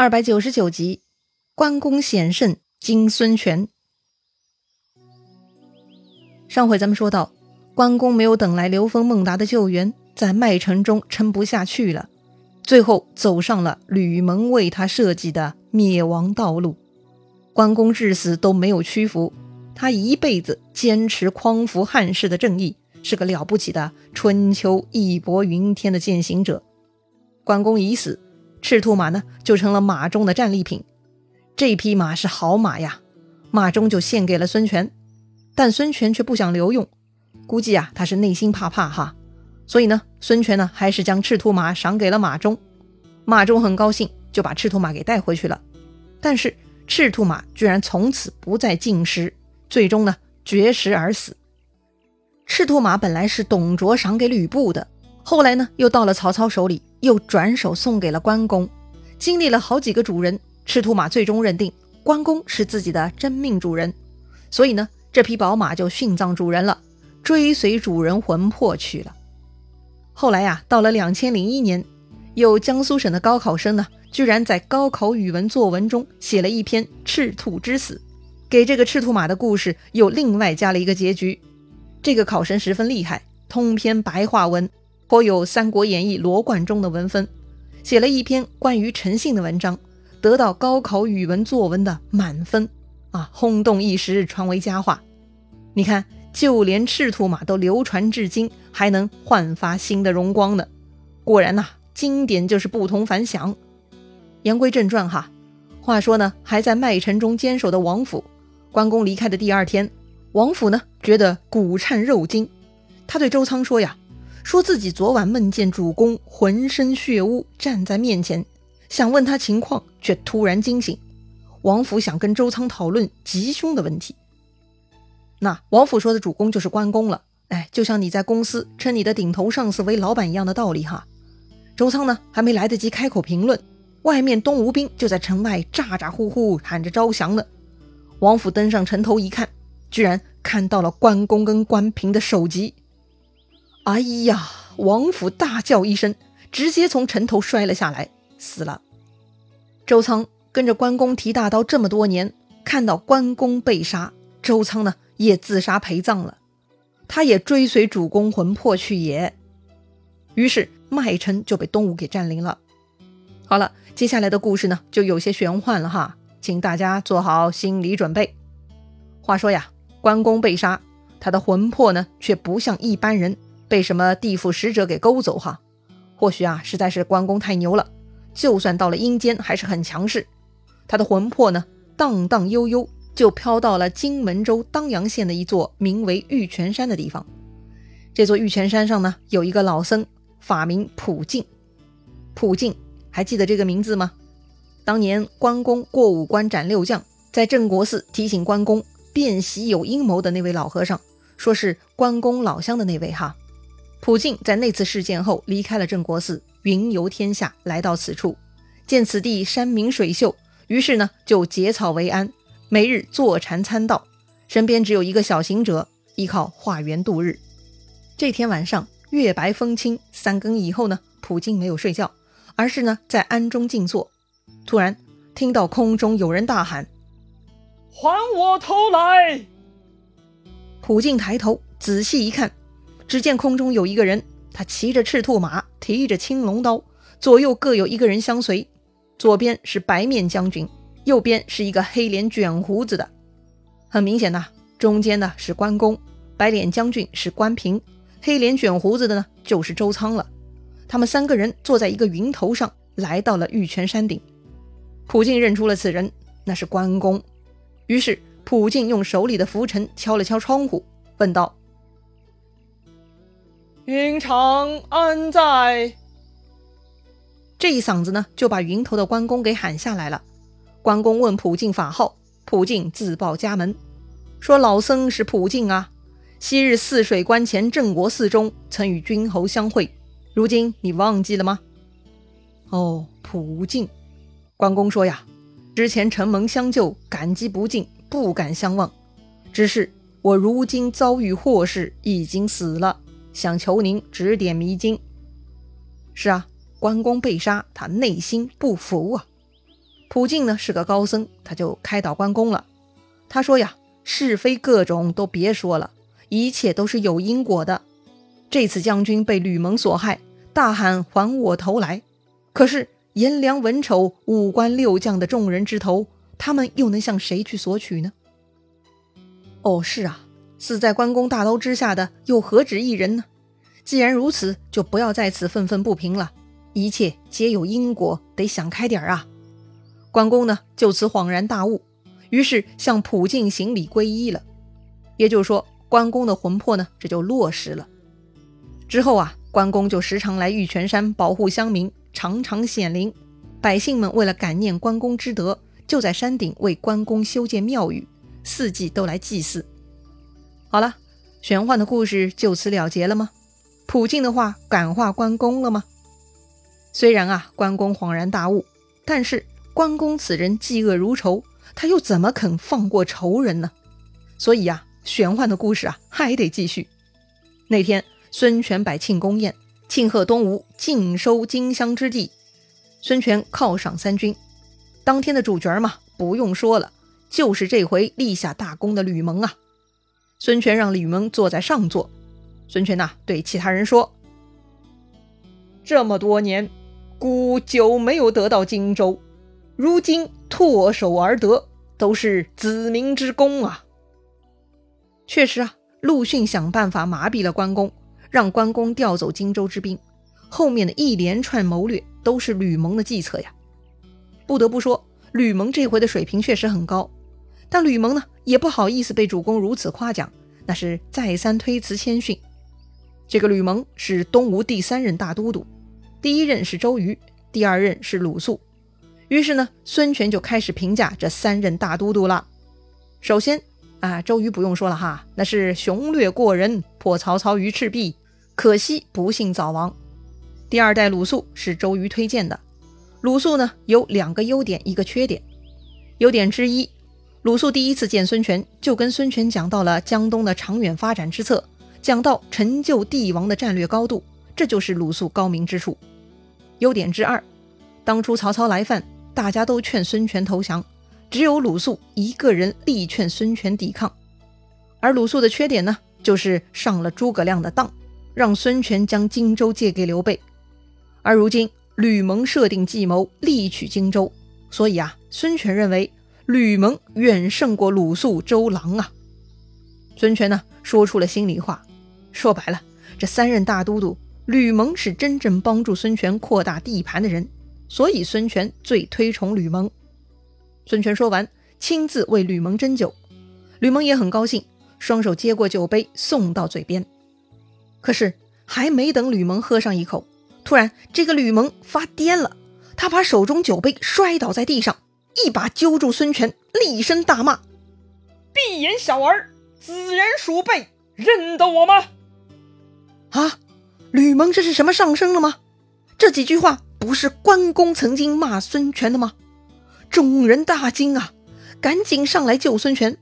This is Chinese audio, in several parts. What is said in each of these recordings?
二百九十九集，关公险胜金孙权。上回咱们说到，关公没有等来刘封、孟达的救援，在麦城中撑不下去了，最后走上了吕蒙为他设计的灭亡道路。关公至死都没有屈服，他一辈子坚持匡扶汉室的正义，是个了不起的春秋义薄云天的践行者。关公已死。赤兔马呢，就成了马中的战利品。这匹马是好马呀，马中就献给了孙权。但孙权却不想留用，估计啊，他是内心怕怕哈。所以呢，孙权呢，还是将赤兔马赏给了马中。马中很高兴，就把赤兔马给带回去了。但是赤兔马居然从此不再进食，最终呢，绝食而死。赤兔马本来是董卓赏给吕布的。后来呢，又到了曹操手里，又转手送给了关公。经历了好几个主人，赤兔马最终认定关公是自己的真命主人，所以呢，这匹宝马就殉葬主人了，追随主人魂魄去了。后来呀，到了两千零一年，有江苏省的高考生呢，居然在高考语文作文中写了一篇《赤兔之死》，给这个赤兔马的故事又另外加了一个结局。这个考生十分厉害，通篇白话文。颇有《三国演义》罗贯中的文风，写了一篇关于诚信的文章，得到高考语文作文的满分，啊，轰动一时，传为佳话。你看，就连赤兔马都流传至今，还能焕发新的荣光呢。果然呐，经典就是不同凡响。言归正传哈，话说呢，还在麦城中坚守的王府，关公离开的第二天，王府呢觉得骨颤肉惊，他对周仓说呀。说自己昨晚梦见主公浑身血污站在面前，想问他情况，却突然惊醒。王府想跟周仓讨论吉凶的问题。那王府说的主公就是关公了，哎，就像你在公司称你的顶头上司为老板一样的道理哈。周仓呢还没来得及开口评论，外面东吴兵就在城外咋咋呼呼喊着招降呢。王府登上城头一看，居然看到了关公跟关平的首级。哎呀！王府大叫一声，直接从城头摔了下来，死了。周仓跟着关公提大刀这么多年，看到关公被杀，周仓呢也自杀陪葬了。他也追随主公魂魄去也。于是麦城就被东吴给占领了。好了，接下来的故事呢就有些玄幻了哈，请大家做好心理准备。话说呀，关公被杀，他的魂魄呢却不像一般人。被什么地府使者给勾走哈？或许啊，实在是关公太牛了，就算到了阴间还是很强势。他的魂魄呢，荡荡悠悠就飘到了荆门州当阳县的一座名为玉泉山的地方。这座玉泉山上呢，有一个老僧，法名普净。普净还记得这个名字吗？当年关公过五关斩六将，在镇国寺提醒关公辨习有阴谋的那位老和尚，说是关公老乡的那位哈。普净在那次事件后离开了镇国寺，云游天下，来到此处，见此地山明水秀，于是呢就结草为安，每日坐禅参道，身边只有一个小行者，依靠化缘度日。这天晚上月白风清，三更以后呢，普净没有睡觉，而是呢在庵中静坐。突然听到空中有人大喊：“还我头来！”普净抬头仔细一看。只见空中有一个人，他骑着赤兔马，提着青龙刀，左右各有一个人相随。左边是白面将军，右边是一个黑脸卷胡子的。很明显呐，中间呢是关公，白脸将军是关平，黑脸卷胡子的呢就是周仓了。他们三个人坐在一个云头上，来到了玉泉山顶。普净认出了此人，那是关公。于是普净用手里的拂尘敲了敲窗户，问道。云长安在？这一嗓子呢，就把云头的关公给喊下来了。关公问普净法号，普净自报家门，说老僧是普净啊。昔日泗水关前镇国寺中，曾与君侯相会。如今你忘记了吗？哦，普净。关公说呀，之前承蒙相救，感激不尽，不敢相忘。只是我如今遭遇祸事，已经死了。想求您指点迷津。是啊，关公被杀，他内心不服啊。普净呢是个高僧，他就开导关公了。他说呀，是非各种都别说了，一切都是有因果的。这次将军被吕蒙所害，大喊还我头来。可是颜良、文丑、五关六将的众人之头，他们又能向谁去索取呢？哦，是啊，死在关公大刀之下的又何止一人呢？既然如此，就不要在此愤愤不平了。一切皆有因果，得想开点啊！关公呢，就此恍然大悟，于是向普净行礼皈依了。也就是说，关公的魂魄呢，这就落实了。之后啊，关公就时常来玉泉山保护乡民，常常显灵。百姓们为了感念关公之德，就在山顶为关公修建庙宇，四季都来祭祀。好了，玄幻的故事就此了结了吗？普净的话感化关公了吗？虽然啊，关公恍然大悟，但是关公此人嫉恶如仇，他又怎么肯放过仇人呢？所以呀，玄幻的故事啊还得继续。那天，孙权摆庆功宴，庆贺东吴尽收荆襄之地。孙权犒赏三军。当天的主角嘛，不用说了，就是这回立下大功的吕蒙啊。孙权让吕蒙坐在上座。孙权呐，对其他人说：“这么多年。”孤久没有得到荆州，如今唾手而得，都是子民之功啊！确实啊，陆逊想办法麻痹了关公，让关公调走荆州之兵，后面的一连串谋略都是吕蒙的计策呀。不得不说，吕蒙这回的水平确实很高，但吕蒙呢，也不好意思被主公如此夸奖，那是再三推辞谦逊。这个吕蒙是东吴第三任大都督。第一任是周瑜，第二任是鲁肃。于是呢，孙权就开始评价这三任大都督了。首先啊，周瑜不用说了哈，那是雄略过人，破曹操于赤壁，可惜不幸早亡。第二代鲁肃是周瑜推荐的。鲁肃呢有两个优点，一个缺点。优点之一，鲁肃第一次见孙权，就跟孙权讲到了江东的长远发展之策，讲到成就帝王的战略高度，这就是鲁肃高明之处。优点之二，当初曹操来犯，大家都劝孙权投降，只有鲁肃一个人力劝孙权抵抗。而鲁肃的缺点呢，就是上了诸葛亮的当，让孙权将荆州借给刘备。而如今吕蒙设定计谋，力取荆州，所以啊，孙权认为吕蒙远胜过鲁肃、周郎啊。孙权呢，说出了心里话，说白了，这三任大都督。吕蒙是真正帮助孙权扩大地盘的人，所以孙权最推崇吕蒙。孙权说完，亲自为吕蒙斟酒，吕蒙也很高兴，双手接过酒杯送到嘴边。可是还没等吕蒙喝上一口，突然这个吕蒙发癫了，他把手中酒杯摔倒在地上，一把揪住孙权，厉声大骂：“闭眼小儿，子人鼠辈，认得我吗？”啊！吕蒙这是什么上升了吗？这几句话不是关公曾经骂孙权的吗？众人大惊啊，赶紧上来救孙权。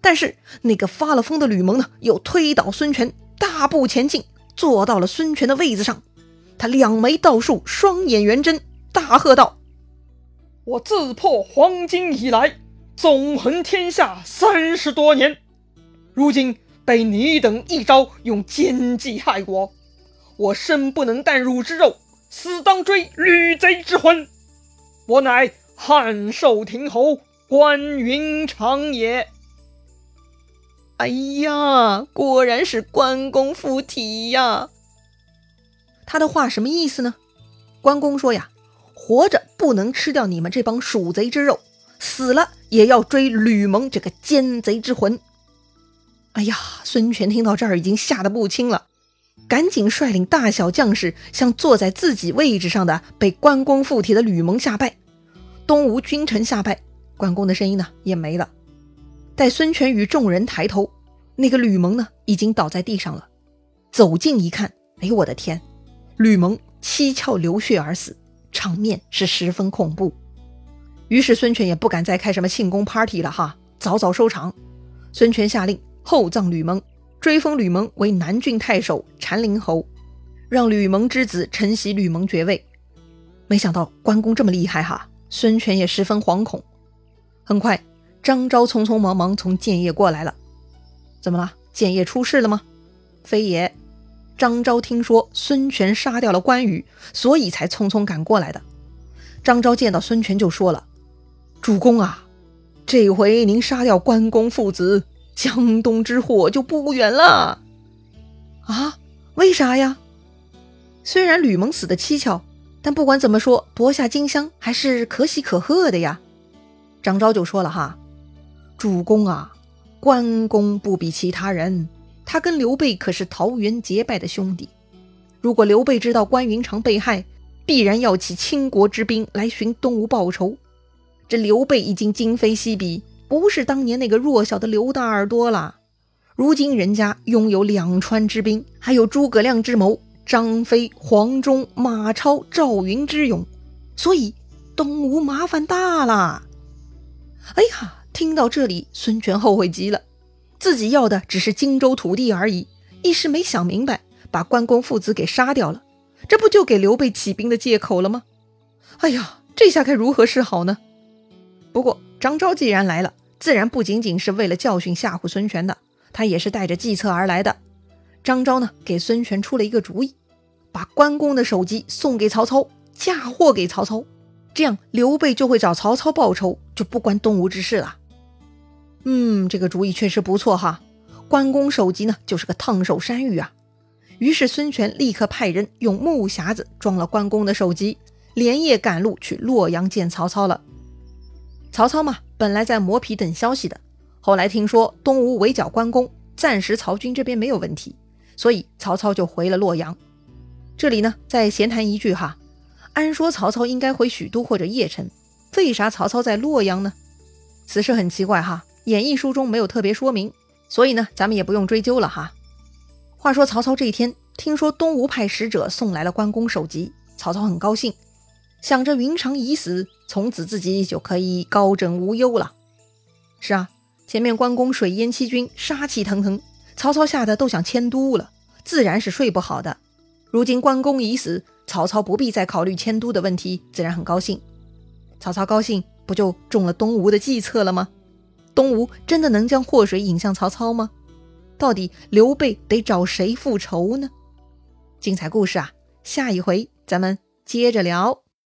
但是那个发了疯的吕蒙呢，又推倒孙权，大步前进，坐到了孙权的位子上。他两眉倒竖，双眼圆睁，大喝道：“我自破黄巾以来，纵横天下三十多年，如今被你等一招用奸计害我。”我生不能啖汝之肉，死当追吕贼之魂。我乃汉寿亭侯关云长也。哎呀，果然是关公附体呀！他的话什么意思呢？关公说呀，活着不能吃掉你们这帮鼠贼之肉，死了也要追吕蒙这个奸贼之魂。哎呀，孙权听到这儿已经吓得不轻了。赶紧率领大小将士向坐在自己位置上的被关公附体的吕蒙下拜。东吴君臣下拜，关公的声音呢也没了。待孙权与众人抬头，那个吕蒙呢已经倒在地上了。走近一看，哎呦我的天，吕蒙七窍流血而死，场面是十分恐怖。于是孙权也不敢再开什么庆功 party 了哈，早早收场。孙权下令厚葬吕蒙。追封吕蒙为南郡太守、禅陵侯，让吕蒙之子承袭吕蒙爵位。没想到关公这么厉害哈，孙权也十分惶恐。很快，张昭匆匆忙忙从建业过来了。怎么了？建业出事了吗？非也。张昭听说孙权杀掉了关羽，所以才匆匆赶过来的。张昭见到孙权就说了：“主公啊，这回您杀掉关公父子，江东之祸就不远了。”啊？为啥呀？虽然吕蒙死的蹊跷，但不管怎么说，夺下荆襄还是可喜可贺的呀。张昭就说了哈：“主公啊，关公不比其他人，他跟刘备可是桃园结拜的兄弟。如果刘备知道关云长被害，必然要起倾国之兵来寻东吴报仇。这刘备已经今非昔比，不是当年那个弱小的刘大耳朵了。如今人家拥有两川之兵，还有诸葛亮之谋、张飞、黄忠、马超、赵云之勇，所以东吴麻烦大了。”哎呀，听到这里，孙权后悔极了。自己要的只是荆州土地而已，一时没想明白，把关公父子给杀掉了，这不就给刘备起兵的借口了吗？哎呀，这下该如何是好呢？不过张昭既然来了，自然不仅仅是为了教训吓唬孙权的，他也是带着计策而来的。张昭呢，给孙权出了一个主意，把关公的首级送给曹操，嫁祸给曹操。这样，刘备就会找曹操报仇，就不关东吴之事了。嗯，这个主意确实不错哈。关公首级呢，就是个烫手山芋啊。于是孙权立刻派人用木匣子装了关公的首级，连夜赶路去洛阳见曹操了。曹操嘛，本来在磨皮等消息的，后来听说东吴围剿关公，暂时曹军这边没有问题，所以曹操就回了洛阳。这里呢，再闲谈一句哈。按说曹操应该回许都或者邺城，为啥曹操在洛阳呢？此事很奇怪哈，演义书中没有特别说明，所以呢，咱们也不用追究了哈。话说曹操这一天听说东吴派使者送来了关公首级，曹操很高兴，想着云长已死，从此自己就可以高枕无忧了。是啊，前面关公水淹七军，杀气腾腾，曹操吓得都想迁都了，自然是睡不好的。如今关公已死。曹操不必再考虑迁都的问题，自然很高兴。曹操高兴，不就中了东吴的计策了吗？东吴真的能将祸水引向曹操吗？到底刘备得找谁复仇呢？精彩故事啊，下一回咱们接着聊。